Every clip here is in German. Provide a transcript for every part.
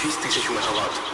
she's teaching human a lot.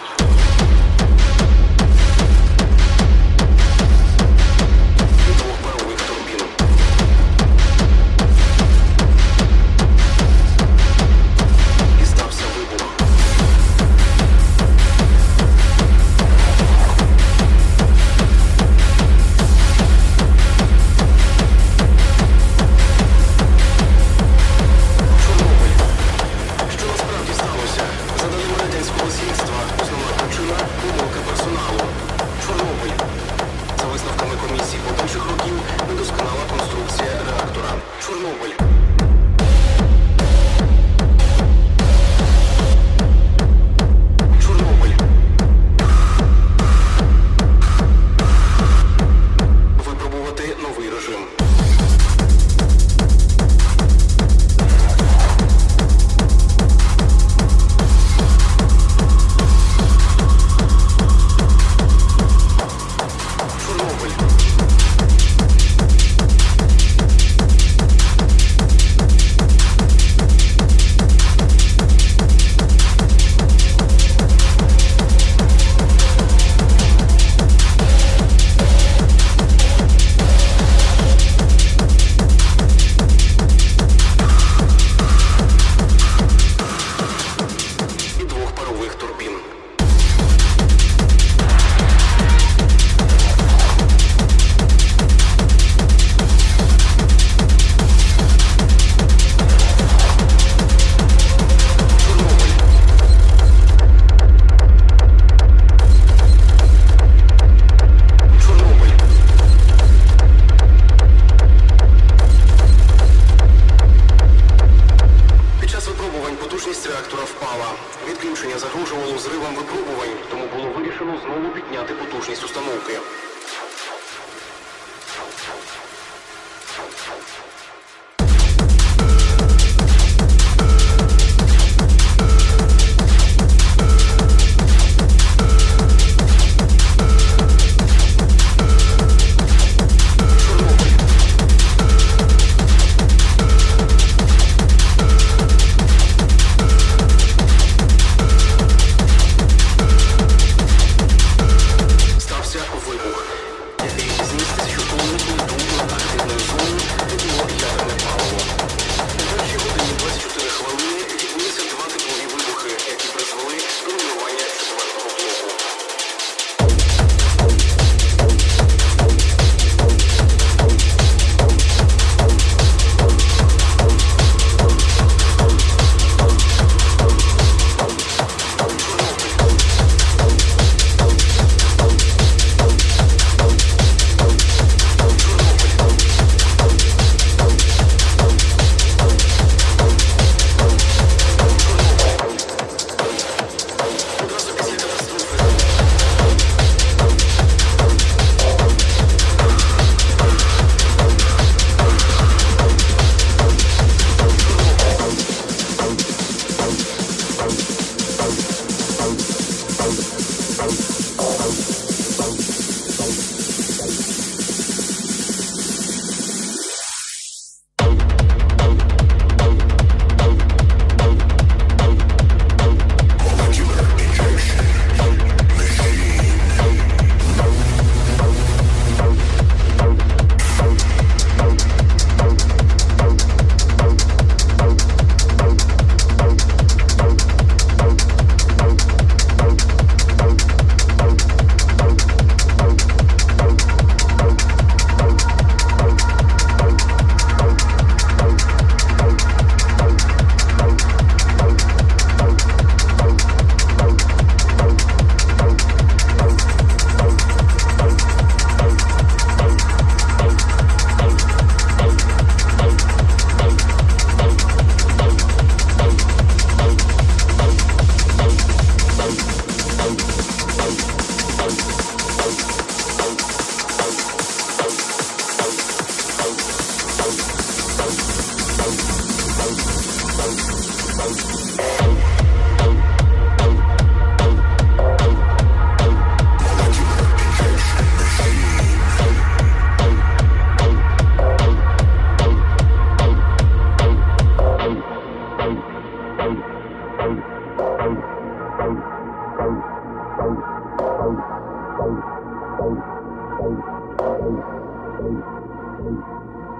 Thank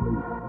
you.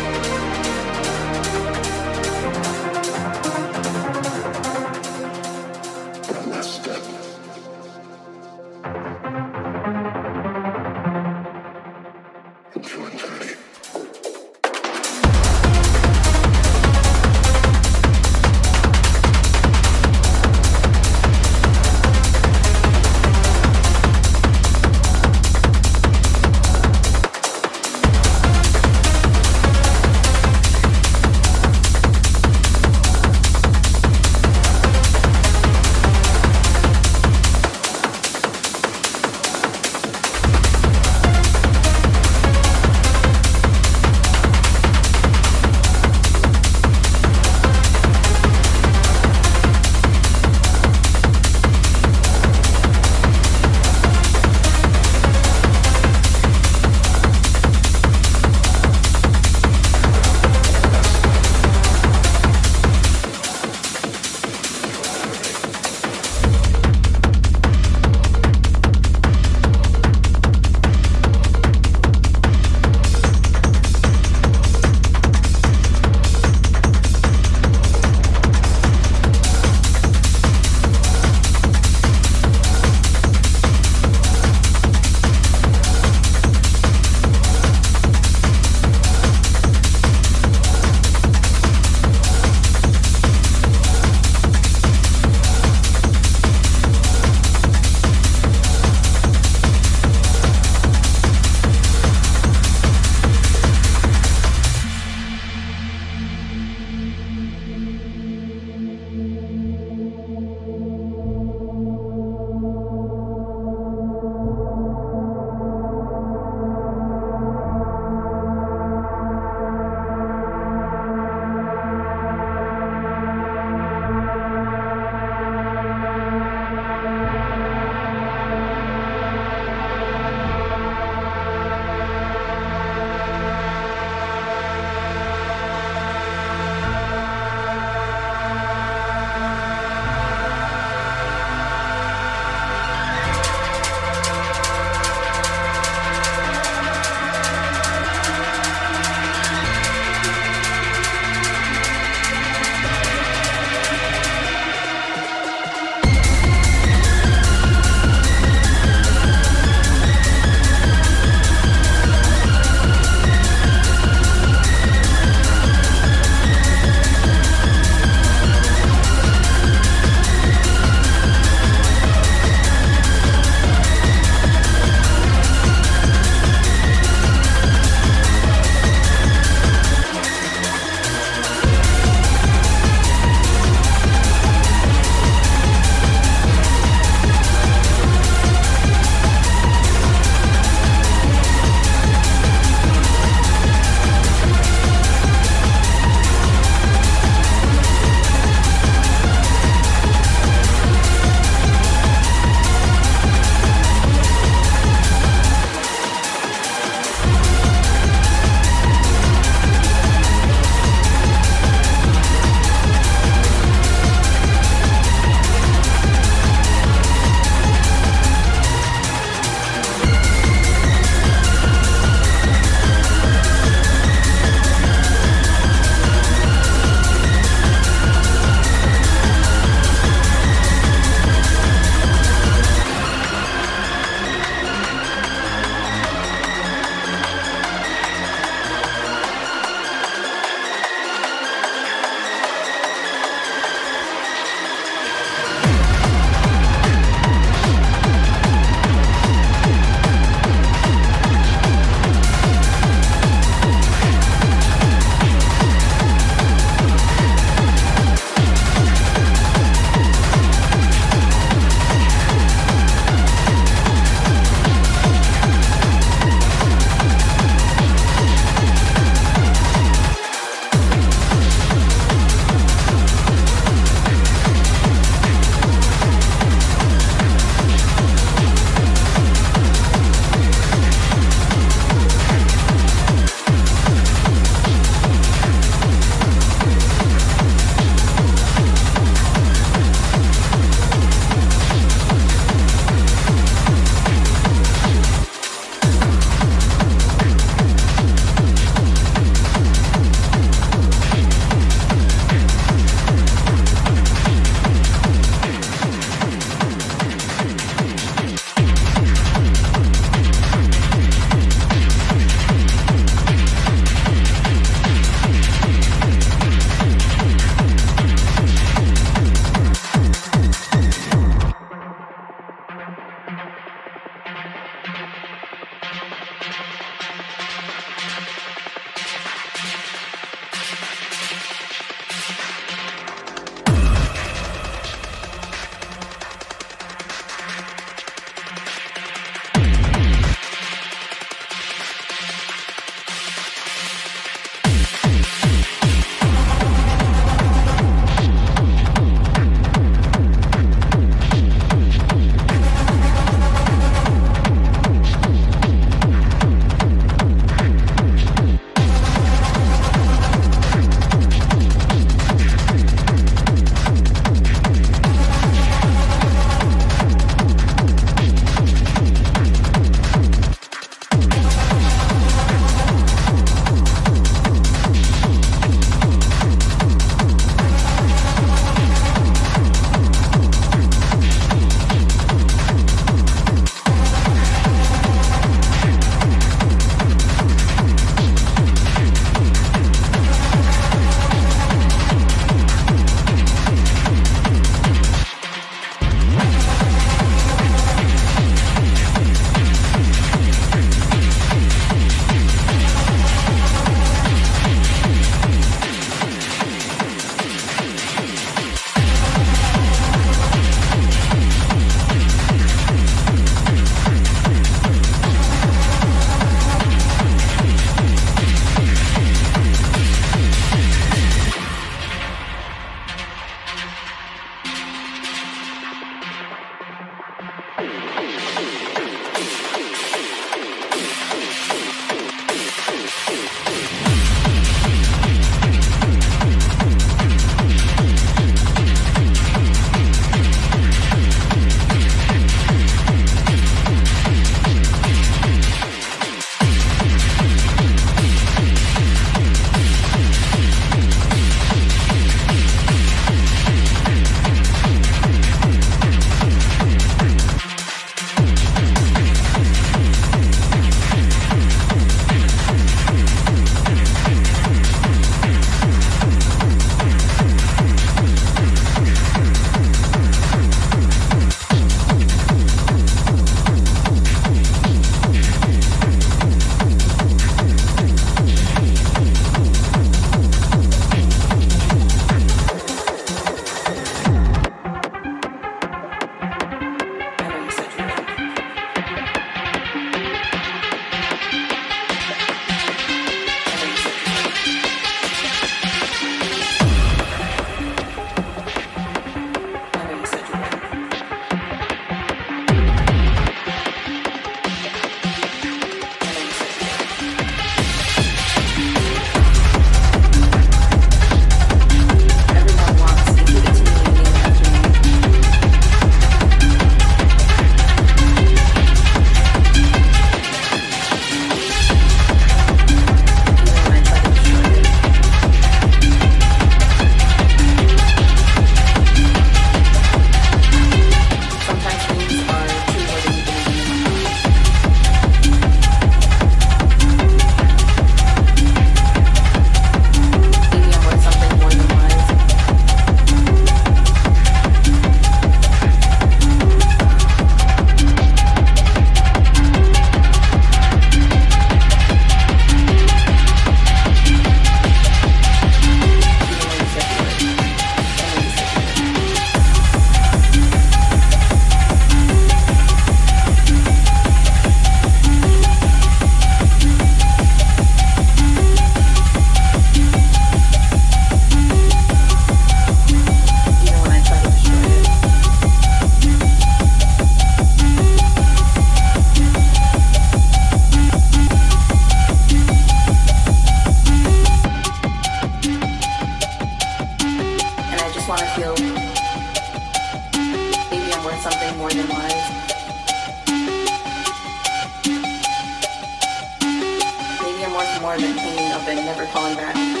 More than hanging up and never calling back.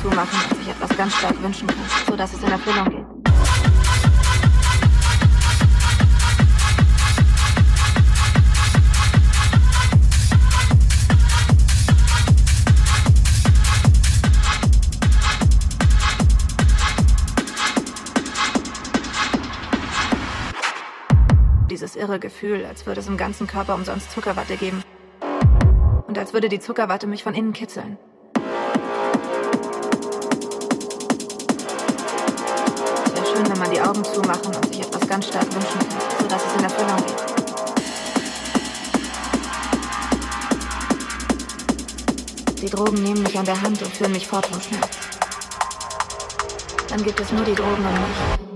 Zumachen und sich etwas ganz stark wünschen kann, sodass es in Erfüllung geht. Dieses irre Gefühl, als würde es im ganzen Körper umsonst Zuckerwatte geben. Und als würde die Zuckerwatte mich von innen kitzeln. Schön, wenn man die Augen zumachen und sich etwas ganz stark wünschen kann, sodass es in Erfüllung geht. Die Drogen nehmen mich an der Hand und führen mich fort vom Schmerz. Dann gibt es nur die Drogen und mich.